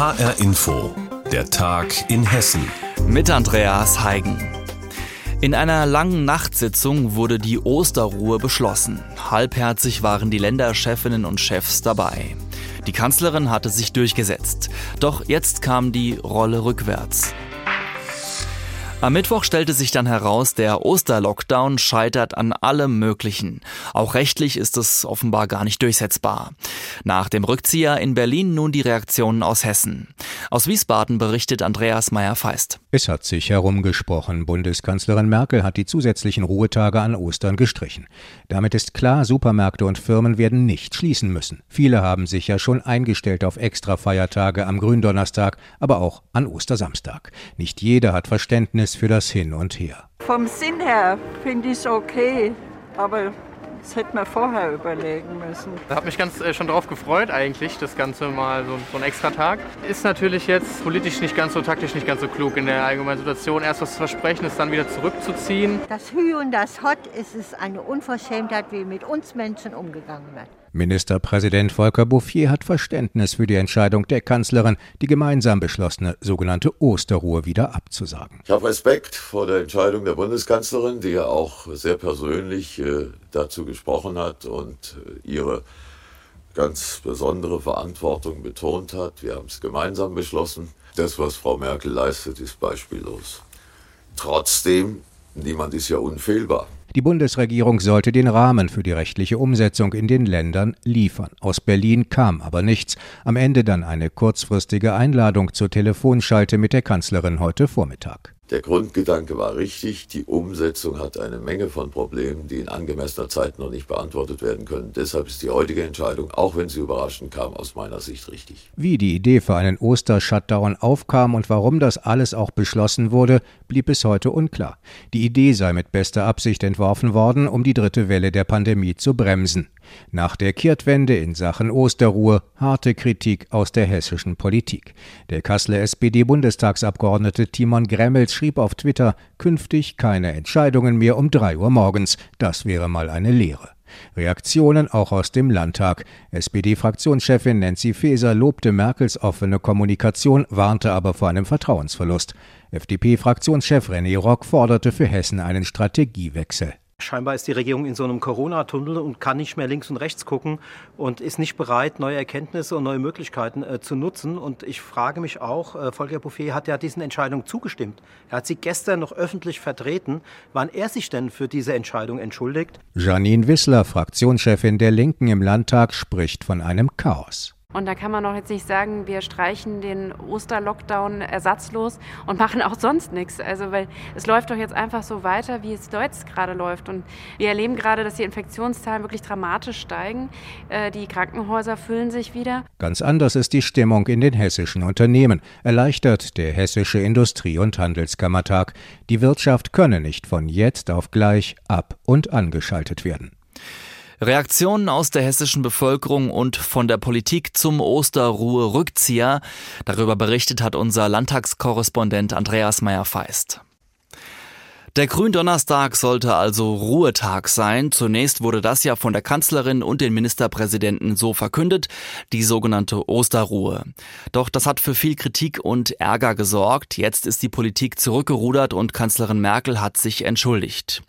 HR Info, der Tag in Hessen. Mit Andreas Heigen. In einer langen Nachtsitzung wurde die Osterruhe beschlossen. Halbherzig waren die Länderchefinnen und Chefs dabei. Die Kanzlerin hatte sich durchgesetzt. Doch jetzt kam die Rolle rückwärts. Am Mittwoch stellte sich dann heraus, der Osterlockdown scheitert an allem Möglichen. Auch rechtlich ist es offenbar gar nicht durchsetzbar. Nach dem Rückzieher in Berlin nun die Reaktionen aus Hessen. Aus Wiesbaden berichtet Andreas Meyer-Feist. Es hat sich herumgesprochen. Bundeskanzlerin Merkel hat die zusätzlichen Ruhetage an Ostern gestrichen. Damit ist klar, Supermärkte und Firmen werden nicht schließen müssen. Viele haben sich ja schon eingestellt auf extra Feiertage am Gründonnerstag, aber auch an Ostersamstag. Nicht jeder hat Verständnis Verständnis für das Hin und Her. Vom Sinn her finde ich es okay, aber das hätte man vorher überlegen müssen. Ich habe mich ganz äh, schon darauf gefreut eigentlich, das Ganze mal so, so ein extra Tag. Ist natürlich jetzt politisch nicht ganz so taktisch, nicht ganz so klug in der allgemeinen Situation. Erst was zu versprechen, es dann wieder zurückzuziehen. Das Hü und das Hot ist es eine Unverschämtheit, wie mit uns Menschen umgegangen wird. Ministerpräsident Volker Bouffier hat Verständnis für die Entscheidung der Kanzlerin, die gemeinsam beschlossene sogenannte Osterruhe wieder abzusagen. Ich habe Respekt vor der Entscheidung der Bundeskanzlerin, die ja auch sehr persönlich äh, dazu gesprochen hat und äh, ihre ganz besondere Verantwortung betont hat. Wir haben es gemeinsam beschlossen. Das, was Frau Merkel leistet, ist beispiellos. Trotzdem, niemand ist ja unfehlbar. Die Bundesregierung sollte den Rahmen für die rechtliche Umsetzung in den Ländern liefern. Aus Berlin kam aber nichts. Am Ende dann eine kurzfristige Einladung zur Telefonschalte mit der Kanzlerin heute Vormittag. Der Grundgedanke war richtig, die Umsetzung hat eine Menge von Problemen, die in angemessener Zeit noch nicht beantwortet werden können. Deshalb ist die heutige Entscheidung, auch wenn sie überraschend kam, aus meiner Sicht richtig. Wie die Idee für einen Oster-Shutdown aufkam und warum das alles auch beschlossen wurde, blieb bis heute unklar. Die Idee sei mit bester Absicht entworfen worden, um die dritte Welle der Pandemie zu bremsen. Nach der Kehrtwende in Sachen Osterruhe harte Kritik aus der hessischen Politik. Der Kasseler SPD-Bundestagsabgeordnete Timon Gremmels schrieb auf Twitter, künftig keine Entscheidungen mehr um drei Uhr morgens. Das wäre mal eine Lehre. Reaktionen auch aus dem Landtag. SPD-Fraktionschefin Nancy Faeser lobte Merkels offene Kommunikation, warnte aber vor einem Vertrauensverlust. FDP-Fraktionschef René Rock forderte für Hessen einen Strategiewechsel. Scheinbar ist die Regierung in so einem Corona-Tunnel und kann nicht mehr links und rechts gucken und ist nicht bereit, neue Erkenntnisse und neue Möglichkeiten äh, zu nutzen. Und ich frage mich auch, äh, Volker Bouffier hat ja diesen Entscheidungen zugestimmt. Er hat sie gestern noch öffentlich vertreten. Wann er sich denn für diese Entscheidung entschuldigt? Janine Wissler, Fraktionschefin der Linken im Landtag, spricht von einem Chaos. Und da kann man doch jetzt nicht sagen, wir streichen den Osterlockdown ersatzlos und machen auch sonst nichts. Also, weil es läuft doch jetzt einfach so weiter, wie es jetzt gerade läuft. Und wir erleben gerade, dass die Infektionszahlen wirklich dramatisch steigen. Äh, die Krankenhäuser füllen sich wieder. Ganz anders ist die Stimmung in den hessischen Unternehmen, erleichtert der Hessische Industrie- und Handelskammertag. Die Wirtschaft könne nicht von jetzt auf gleich ab und angeschaltet werden. Reaktionen aus der hessischen Bevölkerung und von der Politik zum Osterruhe-Rückzieher. Darüber berichtet hat unser Landtagskorrespondent Andreas Meyer-Feist. Der Gründonnerstag sollte also Ruhetag sein. Zunächst wurde das ja von der Kanzlerin und den Ministerpräsidenten so verkündet, die sogenannte Osterruhe. Doch das hat für viel Kritik und Ärger gesorgt. Jetzt ist die Politik zurückgerudert und Kanzlerin Merkel hat sich entschuldigt.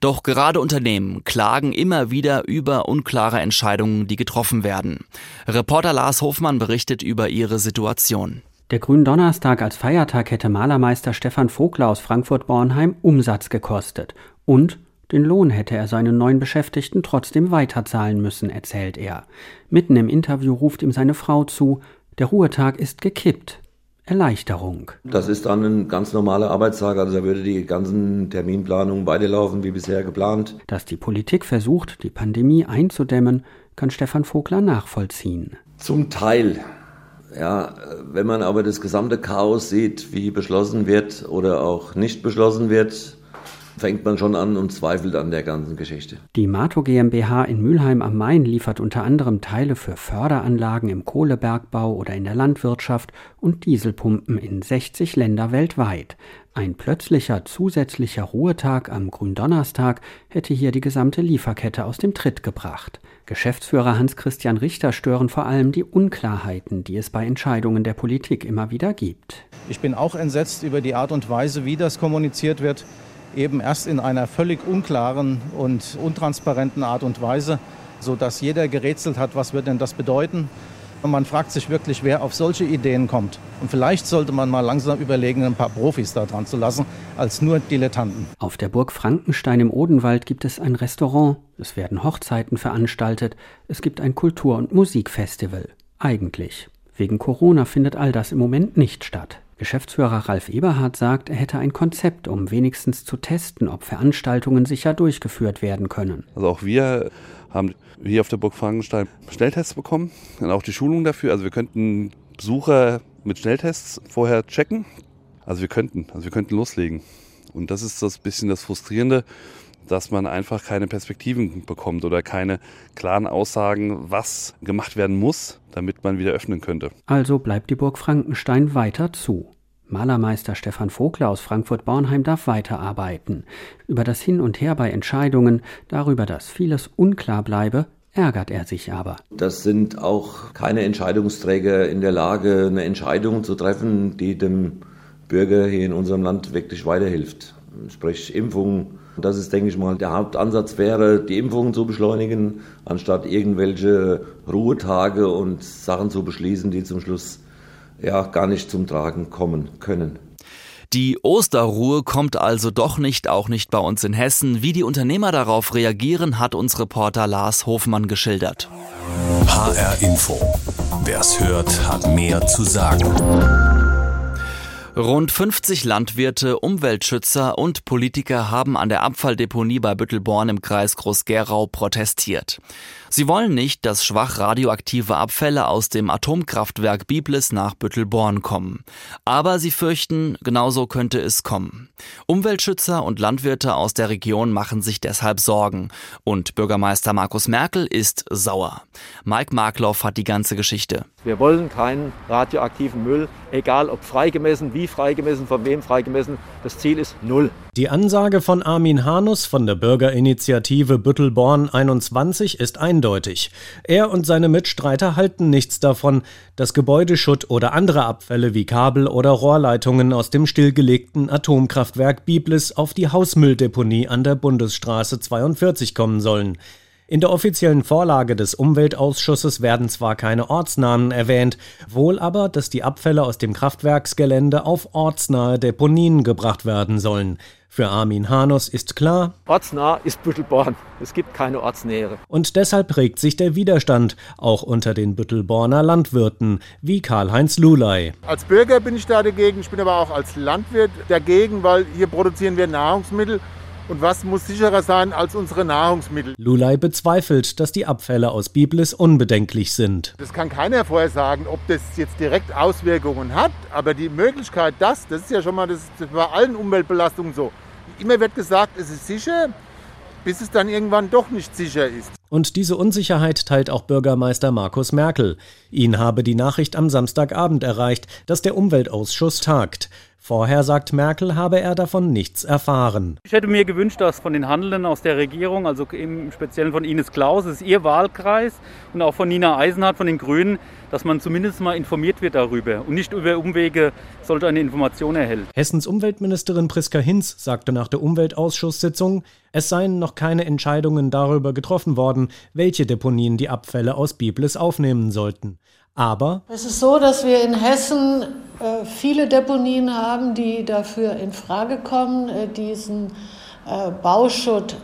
Doch gerade Unternehmen klagen immer wieder über unklare Entscheidungen, die getroffen werden. Reporter Lars Hofmann berichtet über ihre Situation. Der Gründonnerstag als Feiertag hätte Malermeister Stefan Vogler aus Frankfurt-Bornheim Umsatz gekostet. Und den Lohn hätte er seinen neuen Beschäftigten trotzdem weiterzahlen müssen, erzählt er. Mitten im Interview ruft ihm seine Frau zu, der Ruhetag ist gekippt. Erleichterung. Das ist dann ein ganz normaler Arbeitstag, also da würde die ganzen Terminplanungen weiterlaufen wie bisher geplant. Dass die Politik versucht, die Pandemie einzudämmen, kann Stefan Vogler nachvollziehen. Zum Teil. Ja, wenn man aber das gesamte Chaos sieht, wie beschlossen wird oder auch nicht beschlossen wird, fängt man schon an und zweifelt an der ganzen Geschichte. Die Mato GmbH in Mülheim am Main liefert unter anderem Teile für Förderanlagen im Kohlebergbau oder in der Landwirtschaft und Dieselpumpen in 60 Länder weltweit. Ein plötzlicher zusätzlicher Ruhetag am Gründonnerstag hätte hier die gesamte Lieferkette aus dem Tritt gebracht. Geschäftsführer Hans-Christian Richter stören vor allem die Unklarheiten, die es bei Entscheidungen der Politik immer wieder gibt. Ich bin auch entsetzt über die Art und Weise, wie das kommuniziert wird, eben erst in einer völlig unklaren und untransparenten Art und Weise, sodass jeder gerätselt hat, was wird denn das bedeuten. Und man fragt sich wirklich, wer auf solche Ideen kommt. Und vielleicht sollte man mal langsam überlegen, ein paar Profis da dran zu lassen, als nur Dilettanten. Auf der Burg Frankenstein im Odenwald gibt es ein Restaurant, es werden Hochzeiten veranstaltet, es gibt ein Kultur- und Musikfestival. Eigentlich. Wegen Corona findet all das im Moment nicht statt. Geschäftsführer Ralf Eberhardt sagt, er hätte ein Konzept, um wenigstens zu testen, ob Veranstaltungen sicher durchgeführt werden können. Also auch wir haben hier auf der Burg Frankenstein Schnelltests bekommen und auch die Schulung dafür. Also wir könnten Besucher mit Schnelltests vorher checken. Also wir könnten, also wir könnten loslegen. Und das ist das bisschen das Frustrierende, dass man einfach keine Perspektiven bekommt oder keine klaren Aussagen, was gemacht werden muss, damit man wieder öffnen könnte. Also bleibt die Burg Frankenstein weiter zu. Malermeister Stefan Vogler aus Frankfurt-Bornheim darf weiterarbeiten. Über das Hin und Her bei Entscheidungen, darüber, dass vieles unklar bleibe, ärgert er sich aber. Das sind auch keine Entscheidungsträger in der Lage, eine Entscheidung zu treffen, die dem Bürger hier in unserem Land wirklich weiterhilft. Sprich Impfung. Das ist, denke ich mal, der Hauptansatz wäre, die Impfungen zu beschleunigen, anstatt irgendwelche Ruhetage und Sachen zu beschließen, die zum Schluss ja gar nicht zum Tragen kommen können. Die Osterruhe kommt also doch nicht, auch nicht bei uns in Hessen. Wie die Unternehmer darauf reagieren, hat uns Reporter Lars Hofmann geschildert. HR Info. Wer's hört, hat mehr zu sagen. Rund 50 Landwirte, Umweltschützer und Politiker haben an der Abfalldeponie bei Büttelborn im Kreis Groß-Gerau protestiert. Sie wollen nicht, dass schwach radioaktive Abfälle aus dem Atomkraftwerk Biblis nach Büttelborn kommen. Aber sie fürchten, genauso könnte es kommen. Umweltschützer und Landwirte aus der Region machen sich deshalb Sorgen. Und Bürgermeister Markus Merkel ist sauer. Mike Markloff hat die ganze Geschichte. Wir wollen keinen radioaktiven Müll, egal ob freigemessen, wie freigemessen, von wem freigemessen. Das Ziel ist null. Die Ansage von Armin Hanus von der Bürgerinitiative Büttelborn 21 ist eindeutig. Er und seine Mitstreiter halten nichts davon, dass Gebäudeschutt oder andere Abfälle wie Kabel oder Rohrleitungen aus dem stillgelegten Atomkraftwerk Biblis auf die Hausmülldeponie an der Bundesstraße 42 kommen sollen. In der offiziellen Vorlage des Umweltausschusses werden zwar keine Ortsnamen erwähnt, wohl aber, dass die Abfälle aus dem Kraftwerksgelände auf ortsnahe Deponien gebracht werden sollen. Für Armin Hanus ist klar, ortsnah ist Büttelborn. Es gibt keine Ortsnähe. Und deshalb regt sich der Widerstand, auch unter den Büttelborner Landwirten, wie Karl-Heinz Lulay. Als Bürger bin ich da dagegen, ich bin aber auch als Landwirt dagegen, weil hier produzieren wir Nahrungsmittel und was muss sicherer sein als unsere Nahrungsmittel? Lulay bezweifelt, dass die Abfälle aus Biblis unbedenklich sind. Das kann keiner vorher sagen, ob das jetzt direkt Auswirkungen hat, aber die Möglichkeit, dass, das ist ja schon mal das, das bei allen Umweltbelastungen so. Immer wird gesagt, es ist sicher, bis es dann irgendwann doch nicht sicher ist. Und diese Unsicherheit teilt auch Bürgermeister Markus Merkel. Ihn habe die Nachricht am Samstagabend erreicht, dass der Umweltausschuss tagt. Vorher, sagt Merkel, habe er davon nichts erfahren. Ich hätte mir gewünscht, dass von den Handelnden aus der Regierung, also im Speziellen von Ines Klaus, das ist ihr Wahlkreis, und auch von Nina Eisenhardt von den Grünen, dass man zumindest mal informiert wird darüber und nicht über Umwege sollte eine Information erhält. Hessens Umweltministerin Priska Hinz sagte nach der Umweltausschusssitzung, es seien noch keine Entscheidungen darüber getroffen worden, welche Deponien die Abfälle aus Biblis aufnehmen sollten. Aber es ist so, dass wir in Hessen äh, viele Deponien haben, die dafür in Frage kommen, äh, diesen äh, Bauschutt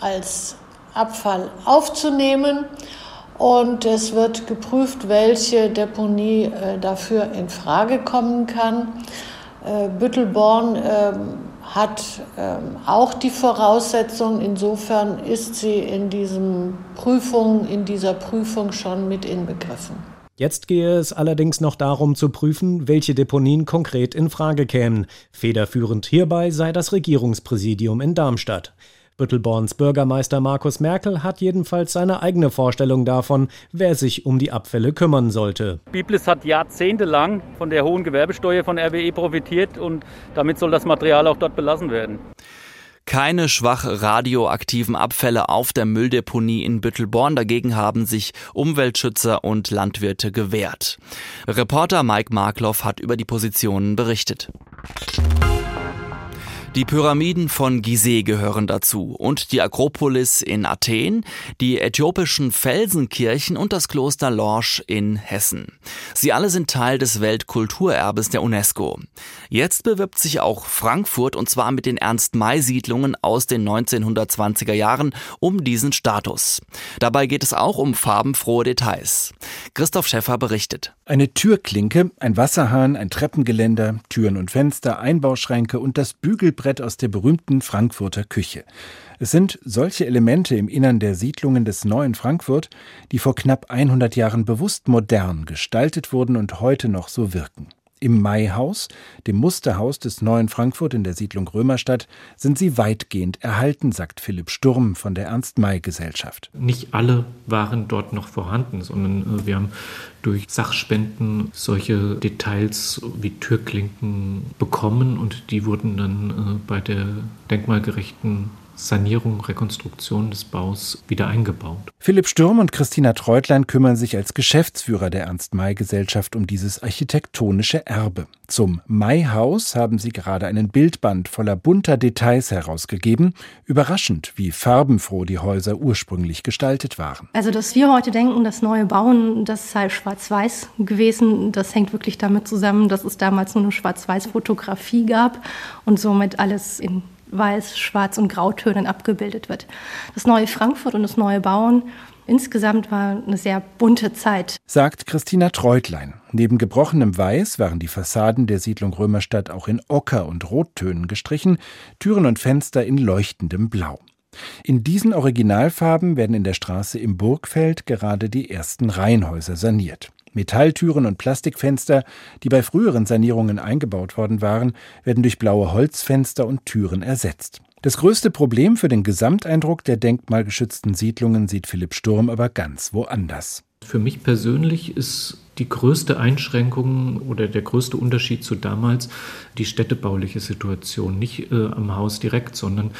als Abfall aufzunehmen. Und es wird geprüft, welche Deponie äh, dafür in Frage kommen kann. Äh, Büttelborn ähm, hat ähm, auch die Voraussetzung. Insofern ist sie in, diesem Prüfung, in dieser Prüfung schon mit inbegriffen. Jetzt gehe es allerdings noch darum zu prüfen, welche Deponien konkret in Frage kämen. Federführend hierbei sei das Regierungspräsidium in Darmstadt. Büttelborns Bürgermeister Markus Merkel hat jedenfalls seine eigene Vorstellung davon, wer sich um die Abfälle kümmern sollte. Biblis hat jahrzehntelang von der hohen Gewerbesteuer von RWE profitiert und damit soll das Material auch dort belassen werden keine schwach radioaktiven Abfälle auf der Mülldeponie in Büttelborn. Dagegen haben sich Umweltschützer und Landwirte gewehrt. Reporter Mike Markloff hat über die Positionen berichtet. Die Pyramiden von Gizeh gehören dazu und die Akropolis in Athen, die äthiopischen Felsenkirchen und das Kloster Lorsch in Hessen. Sie alle sind Teil des Weltkulturerbes der UNESCO. Jetzt bewirbt sich auch Frankfurt und zwar mit den Ernst-May-Siedlungen aus den 1920er Jahren um diesen Status. Dabei geht es auch um farbenfrohe Details. Christoph Schäffer berichtet. Eine Türklinke, ein Wasserhahn, ein Treppengeländer, Türen und Fenster, Einbauschränke und das Bügelbrett Brett aus der berühmten Frankfurter Küche. Es sind solche Elemente im Innern der Siedlungen des neuen Frankfurt, die vor knapp 100 Jahren bewusst modern gestaltet wurden und heute noch so wirken. Im Maihaus, dem Musterhaus des neuen Frankfurt in der Siedlung Römerstadt, sind sie weitgehend erhalten, sagt Philipp Sturm von der Ernst-May-Gesellschaft. Nicht alle waren dort noch vorhanden, sondern äh, wir haben durch Sachspenden solche Details wie Türklinken bekommen und die wurden dann äh, bei der denkmalgerechten Sanierung, Rekonstruktion des Baus wieder eingebaut. Philipp Sturm und Christina Treutlein kümmern sich als Geschäftsführer der Ernst-May-Gesellschaft um dieses architektonische Erbe. Zum May-Haus haben sie gerade einen Bildband voller bunter Details herausgegeben. Überraschend, wie farbenfroh die Häuser ursprünglich gestaltet waren. Also, dass wir heute denken, das neue Bauen, das sei schwarz-weiß gewesen, das hängt wirklich damit zusammen, dass es damals nur eine schwarz-weiß-Fotografie gab und somit alles in Weiß, Schwarz und Grautönen abgebildet wird. Das neue Frankfurt und das neue Bauen insgesamt war eine sehr bunte Zeit. Sagt Christina Treutlein. Neben gebrochenem Weiß waren die Fassaden der Siedlung Römerstadt auch in Ocker- und Rottönen gestrichen, Türen und Fenster in leuchtendem Blau. In diesen Originalfarben werden in der Straße im Burgfeld gerade die ersten Reihenhäuser saniert. Metalltüren und Plastikfenster, die bei früheren Sanierungen eingebaut worden waren, werden durch blaue Holzfenster und Türen ersetzt. Das größte Problem für den Gesamteindruck der denkmalgeschützten Siedlungen sieht Philipp Sturm aber ganz woanders. Für mich persönlich ist die größte Einschränkung oder der größte Unterschied zu damals die städtebauliche Situation. Nicht äh, am Haus direkt, sondern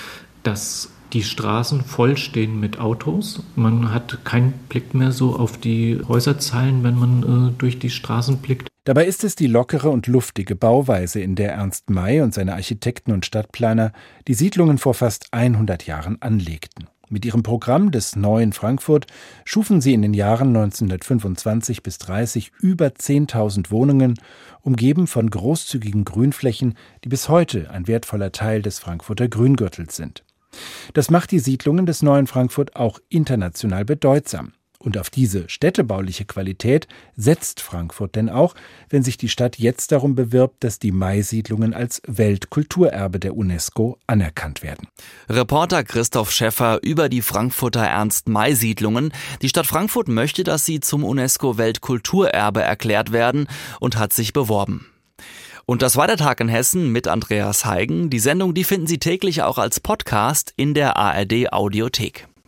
dass die Straßen vollstehen mit Autos. Man hat keinen Blick mehr so auf die Häuserzeilen, wenn man äh, durch die Straßen blickt. Dabei ist es die lockere und luftige Bauweise, in der Ernst May und seine Architekten und Stadtplaner die Siedlungen vor fast 100 Jahren anlegten. Mit ihrem Programm des neuen Frankfurt schufen sie in den Jahren 1925 bis 30 über 10.000 Wohnungen, umgeben von großzügigen Grünflächen, die bis heute ein wertvoller Teil des Frankfurter Grüngürtels sind. Das macht die Siedlungen des neuen Frankfurt auch international bedeutsam. Und auf diese städtebauliche Qualität setzt Frankfurt denn auch, wenn sich die Stadt jetzt darum bewirbt, dass die Mai-Siedlungen als Weltkulturerbe der UNESCO anerkannt werden. Reporter Christoph Schäffer über die Frankfurter Ernst-May-Siedlungen. Die Stadt Frankfurt möchte, dass sie zum UNESCO-Weltkulturerbe erklärt werden und hat sich beworben. Und das war der Tag in Hessen mit Andreas Heigen. Die Sendung, die finden Sie täglich auch als Podcast in der ARD Audiothek.